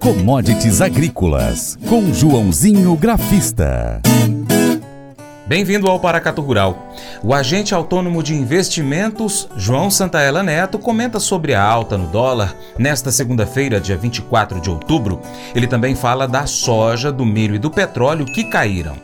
Commodities Agrícolas, com Joãozinho Grafista. Bem-vindo ao Paracato Rural. O agente autônomo de investimentos, João Santaella Neto, comenta sobre a alta no dólar nesta segunda-feira, dia 24 de outubro. Ele também fala da soja, do milho e do petróleo que caíram.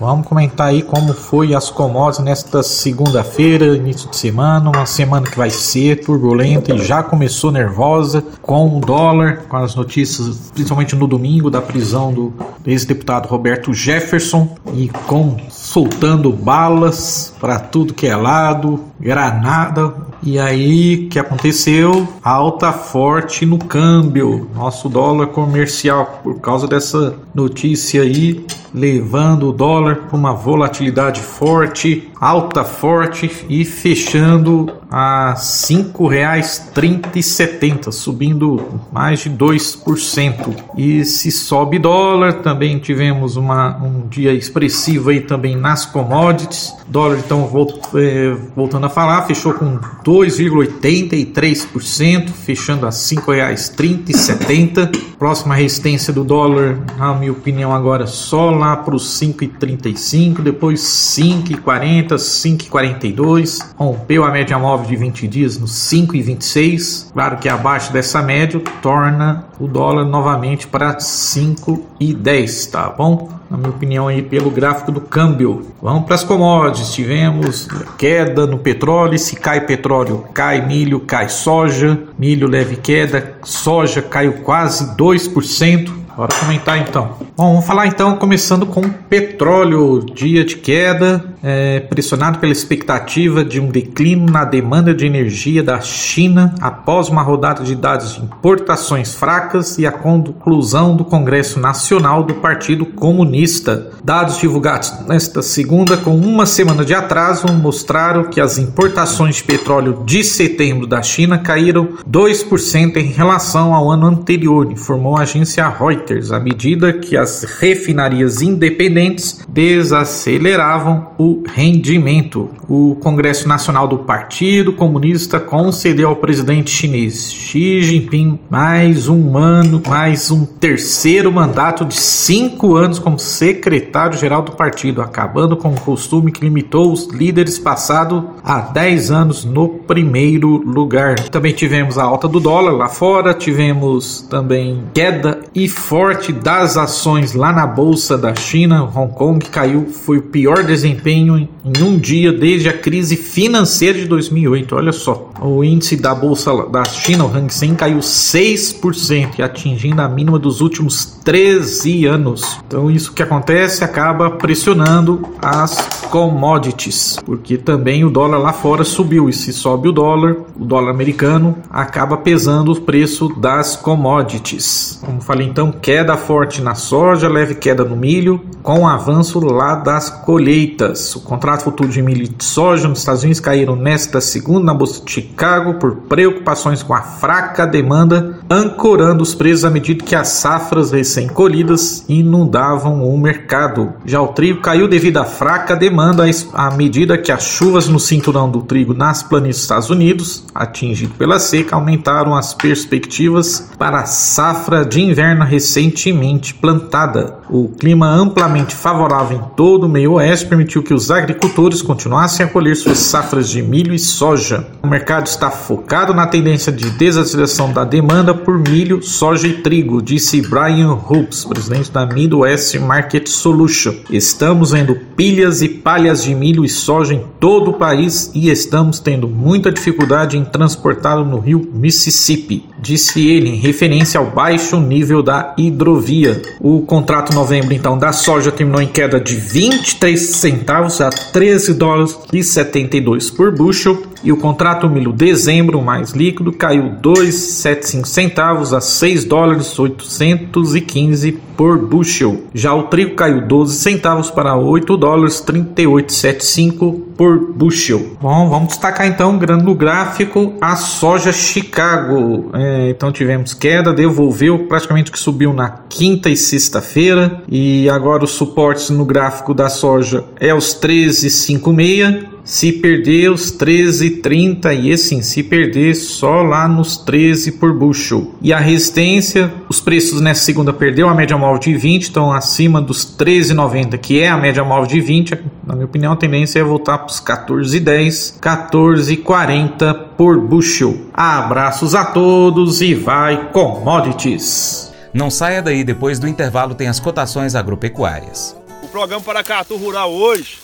Vamos comentar aí como foi as commodities nesta segunda-feira, início de semana, uma semana que vai ser turbulenta e já começou nervosa com o dólar, com as notícias, principalmente no domingo, da prisão do ex-deputado Roberto Jefferson e com soltando balas para tudo que é lado, granada. E aí, o que aconteceu? Alta forte no câmbio, nosso dólar comercial, por causa dessa notícia aí, levando o dólar para uma volatilidade forte, alta forte e fechando a R$ 5,30 subindo mais de 2%. E se sobe dólar, também tivemos uma, um dia expressivo aí também nas commodities. Dólar, então, é, voltando a falar, fechou com 2,83%, fechando a R$ 5,30 Próxima resistência do dólar, na minha opinião, agora só lá para os 5,35, depois 5,40, 5,42. Rompeu a média móvel de 20 dias no 5,26. Claro que abaixo dessa média torna o dólar novamente para 5,10, tá bom? Na minha opinião aí pelo gráfico do câmbio. Vamos para as commodities. Tivemos queda no petróleo, se cai petróleo, cai milho, cai soja. Milho leve queda, soja caiu quase 2%. Bora comentar então. Bom, vamos falar então, começando com petróleo. Dia de queda, é, pressionado pela expectativa de um declínio na demanda de energia da China após uma rodada de dados de importações fracas e a conclusão do Congresso Nacional do Partido Comunista. Dados divulgados nesta segunda, com uma semana de atraso, mostraram que as importações de petróleo de setembro da China caíram 2% em relação ao ano anterior, informou a agência Reuters à medida que as refinarias independentes desaceleravam o rendimento. O Congresso Nacional do Partido Comunista concedeu ao presidente chinês Xi Jinping mais um ano, mais um terceiro mandato de cinco anos como secretário-geral do partido, acabando com o costume que limitou os líderes passados a 10 anos no primeiro lugar. Também tivemos a alta do dólar lá fora, tivemos também queda e forte das ações lá na bolsa da China, Hong Kong caiu, foi o pior desempenho em um dia desde a crise financeira de 2008. Olha só, o índice da bolsa da China, o Hang Seng, caiu 6%, atingindo a mínima dos últimos 13 anos. Então isso que acontece acaba pressionando as commodities, porque também o dólar lá fora subiu e se sobe o dólar, o dólar americano acaba pesando o preço das commodities. Como falei então, queda forte na soja, leve queda no milho, com avanço lá das colheitas. O contrato futuro de milho e soja nos Estados Unidos caíram nesta segunda na bolsa de Chicago por preocupações com a fraca demanda, ancorando os preços à medida que as safras recém-colhidas inundavam o mercado. Já o trigo caiu devido à fraca demanda à medida que as chuvas no cinturão do trigo nas planícies dos Estados Unidos, atingido pela seca, aumentaram as perspectivas para a safra de inverno recentemente plantada. O clima amplamente favorável em todo o meio oeste permitiu que os agricultores continuassem a colher suas safras de milho e soja. O mercado está focado na tendência de desaceleração da demanda por milho, soja e trigo, disse Brian Hoops, presidente da Midwest Market Solution. Estamos vendo pilhas e palhas de milho e soja em todo o país e estamos tendo muita dificuldade em transportá-lo no rio Mississippi, disse ele em referência ao baixo nível da hidrovia. O contrato novembro então da soja terminou em queda de 23 centavos a 13 dólares e 72 por bushel e o contrato milho dezembro mais líquido caiu 2,75 centavos a 6 dólares 815 por bushel. Já o trigo caiu 12 centavos para 8 dólares 38,75 por bushel. Bom, vamos destacar então no gráfico a soja Chicago. É, então tivemos queda, devolveu praticamente que subiu na quinta e sexta-feira e agora os suportes no gráfico da soja é os 13,56 Se perder os 13,30 e assim, se perder só lá nos 13 por bushel. E a resistência, os preços nessa segunda perdeu a média móvel de 20, estão acima dos 13,90, que é a média móvel de 20. Na minha opinião, a tendência é voltar para os 14,10, 14,40 por bushel. Abraços a todos e vai commodities. Não saia daí, depois do intervalo tem as cotações agropecuárias. O programa Paracatu Rural hoje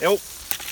é o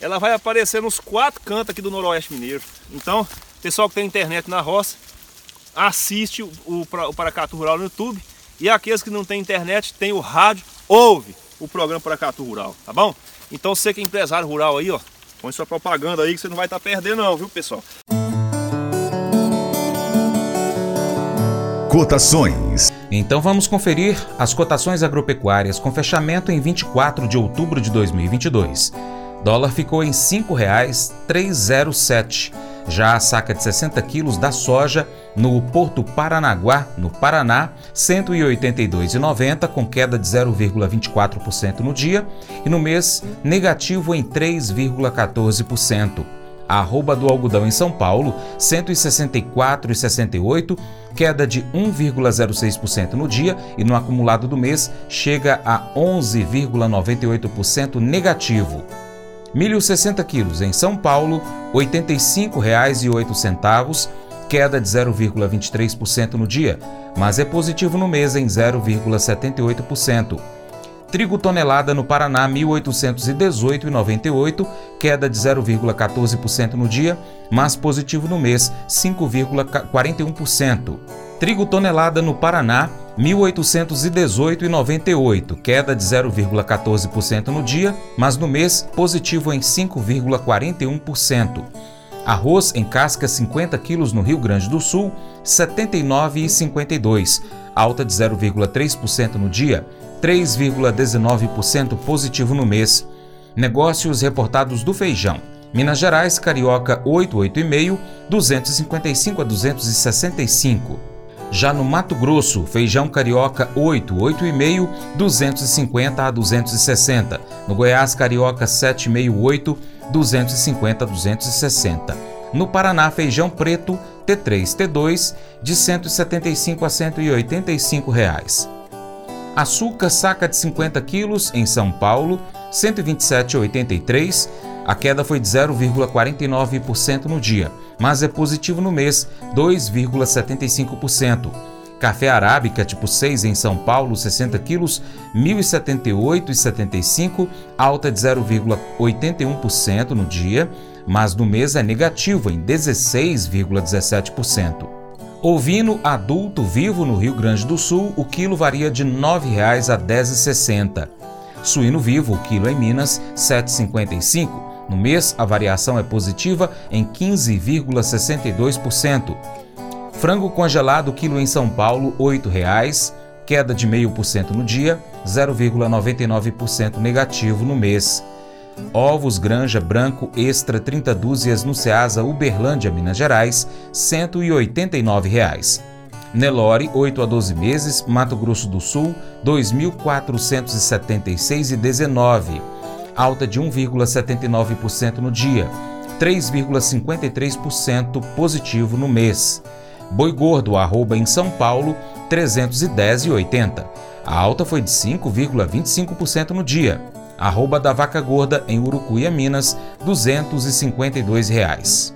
ela vai aparecer nos quatro cantos aqui do Noroeste Mineiro. Então, pessoal que tem internet na roça, assiste o, o, o Paracatu Rural no YouTube. E aqueles que não tem internet, tem o rádio, ouve o programa Paracatu Rural, tá bom? Então você que é empresário rural aí, ó, põe sua propaganda aí que você não vai estar tá perdendo não, viu pessoal? Cotações. Então vamos conferir as cotações agropecuárias com fechamento em 24 de outubro de 2022. Dólar ficou em R$ 5,307. Já a saca de 60 quilos da soja no Porto Paranaguá, no Paraná, R$ 182,90, com queda de 0,24% no dia, e no mês, negativo em 3,14%. A arroba do algodão em São Paulo, R$ 164,68, queda de 1,06% no dia e no acumulado do mês chega a 11,98% negativo. Milho 60 quilos em São Paulo, R$ 85,08, queda de 0,23% no dia, mas é positivo no mês em 0,78%. Trigo tonelada no Paraná, R$ 1.818,98, queda de 0,14% no dia, mas positivo no mês, 5,41%. Trigo tonelada no Paraná, 1818,98, queda de 0,14% no dia, mas no mês positivo em 5,41%. Arroz em casca 50 quilos no Rio Grande do Sul, 79,52, alta de 0,3% no dia, 3,19% positivo no mês. Negócios reportados do feijão. Minas Gerais, Carioca 88,5, 255 a 265. Já no Mato Grosso, feijão carioca 8, 8,5, 250 a 260. No Goiás, carioca 7,5, 8, 250 a 260. No Paraná, feijão preto T3, T2 de 175 a 185 reais. Açúcar saca de 50 quilos em São Paulo, 127,83. A queda foi de 0,49% no dia mas é positivo no mês, 2,75%. Café arábica tipo 6 em São Paulo, 60 quilos, 1.078,75, alta de 0,81% no dia, mas no mês é negativo em 16,17%. Ovino adulto vivo no Rio Grande do Sul, o quilo varia de R$ 9,00 a R$ 10,60. Suíno vivo, o quilo em Minas, R$ 7,55. No mês, a variação é positiva em 15,62%. Frango congelado quilo em São Paulo, R$ 8,00, queda de 0,5% no dia, 0,99% negativo no mês. Ovos Granja Branco Extra 30 dúzias no Ceasa Uberlândia, Minas Gerais, R$ 189,00. Nelore, 8 a 12 meses, Mato Grosso do Sul, R$ 2.476,19 alta de 1,79% no dia, 3,53% positivo no mês. Boi gordo arroba em São Paulo 310,80. A alta foi de 5,25% no dia. Arroba da vaca gorda em Urucuia, Minas, 252 reais.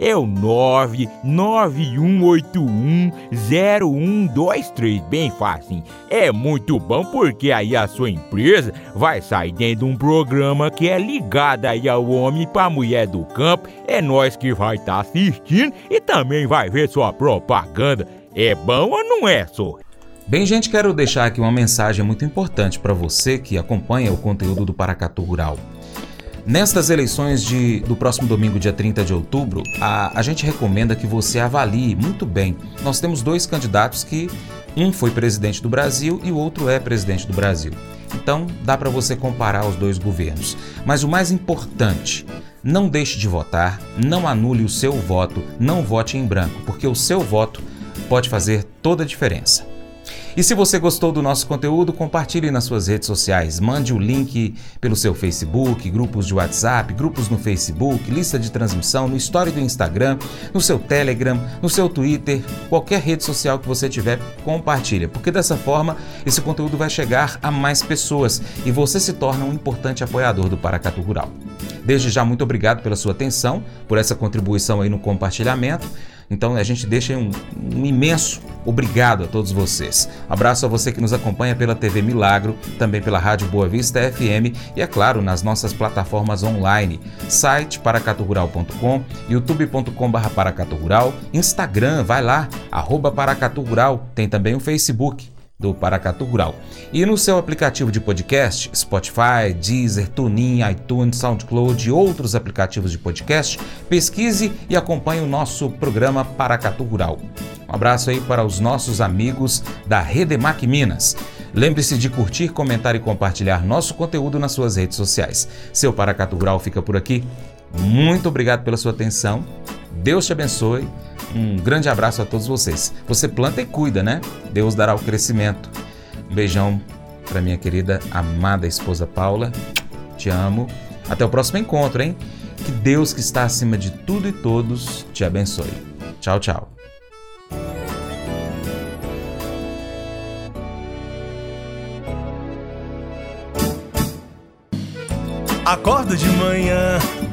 é o 991810123, bem fácil. É muito bom porque aí a sua empresa vai sair dentro de um programa que é ligado aí ao homem para mulher do campo. É nós que vai estar tá assistindo e também vai ver sua propaganda. É bom ou não é, só? Bem, gente, quero deixar aqui uma mensagem muito importante para você que acompanha o conteúdo do Paracatu Rural. Nestas eleições de, do próximo domingo, dia 30 de outubro, a, a gente recomenda que você avalie muito bem. Nós temos dois candidatos que um foi presidente do Brasil e o outro é presidente do Brasil. Então, dá para você comparar os dois governos. Mas o mais importante, não deixe de votar, não anule o seu voto, não vote em branco, porque o seu voto pode fazer toda a diferença. E se você gostou do nosso conteúdo, compartilhe nas suas redes sociais. Mande o link pelo seu Facebook, grupos de WhatsApp, grupos no Facebook, lista de transmissão, no story do Instagram, no seu Telegram, no seu Twitter, qualquer rede social que você tiver, compartilha, porque dessa forma esse conteúdo vai chegar a mais pessoas e você se torna um importante apoiador do Paracatu Rural. Desde já muito obrigado pela sua atenção, por essa contribuição aí no compartilhamento. Então a gente deixa um, um, imenso obrigado a todos vocês. Abraço a você que nos acompanha pela TV Milagro, também pela Rádio Boa Vista FM e, é claro, nas nossas plataformas online, site paracaturural.com, youtube.com.br paracaturural, Instagram, vai lá, arroba paracaturural, tem também o Facebook do Paracatu Rural. E no seu aplicativo de podcast, Spotify, Deezer, TuneIn, iTunes, SoundCloud e outros aplicativos de podcast, pesquise e acompanhe o nosso programa Paracatu Rural. Um abraço aí para os nossos amigos da Redemac Minas. Lembre-se de curtir, comentar e compartilhar nosso conteúdo nas suas redes sociais. Seu Paracatu Rural fica por aqui. Muito obrigado pela sua atenção. Deus te abençoe um grande abraço a todos vocês. Você planta e cuida, né? Deus dará o crescimento. Um beijão para minha querida amada esposa Paula. Te amo. Até o próximo encontro, hein? Que Deus que está acima de tudo e todos te abençoe. Tchau, tchau. Acordo de manhã